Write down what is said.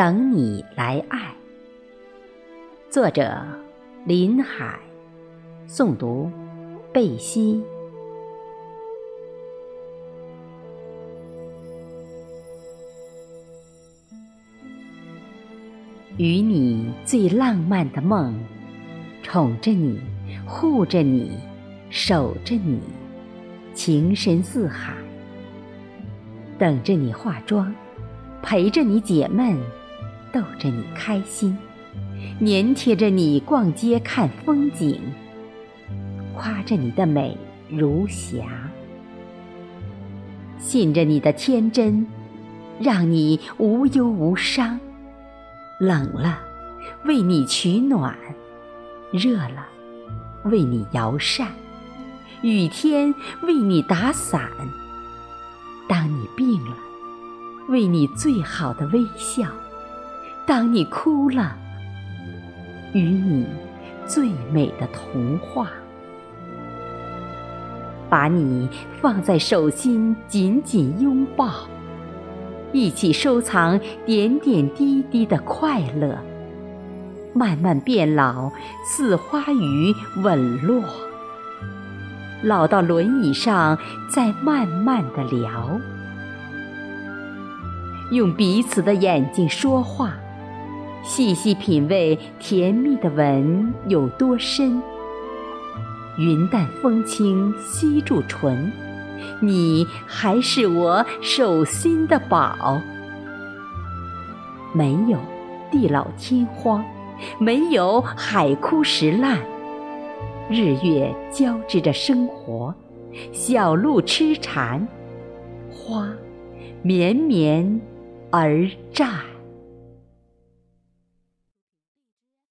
等你来爱。作者：林海，诵读：贝西。与你最浪漫的梦，宠着你，护着你，守着你，情深似海。等着你化妆，陪着你解闷，逗着你开心，粘贴着你逛街看风景，夸着你的美如霞，信着你的天真，让你无忧无伤。冷了，为你取暖；热了，为你摇扇；雨天为你打伞。当你病了，为你最好的微笑；当你哭了，与你最美的童话。把你放在手心，紧紧拥抱，一起收藏点点滴滴的快乐。慢慢变老，似花雨稳落。老到轮椅上，再慢慢的聊，用彼此的眼睛说话，细细品味甜蜜的吻有多深。云淡风轻吸住唇，你还是我手心的宝。没有地老天荒，没有海枯石烂。日月交织着生活，小鹿痴缠，花绵绵而绽。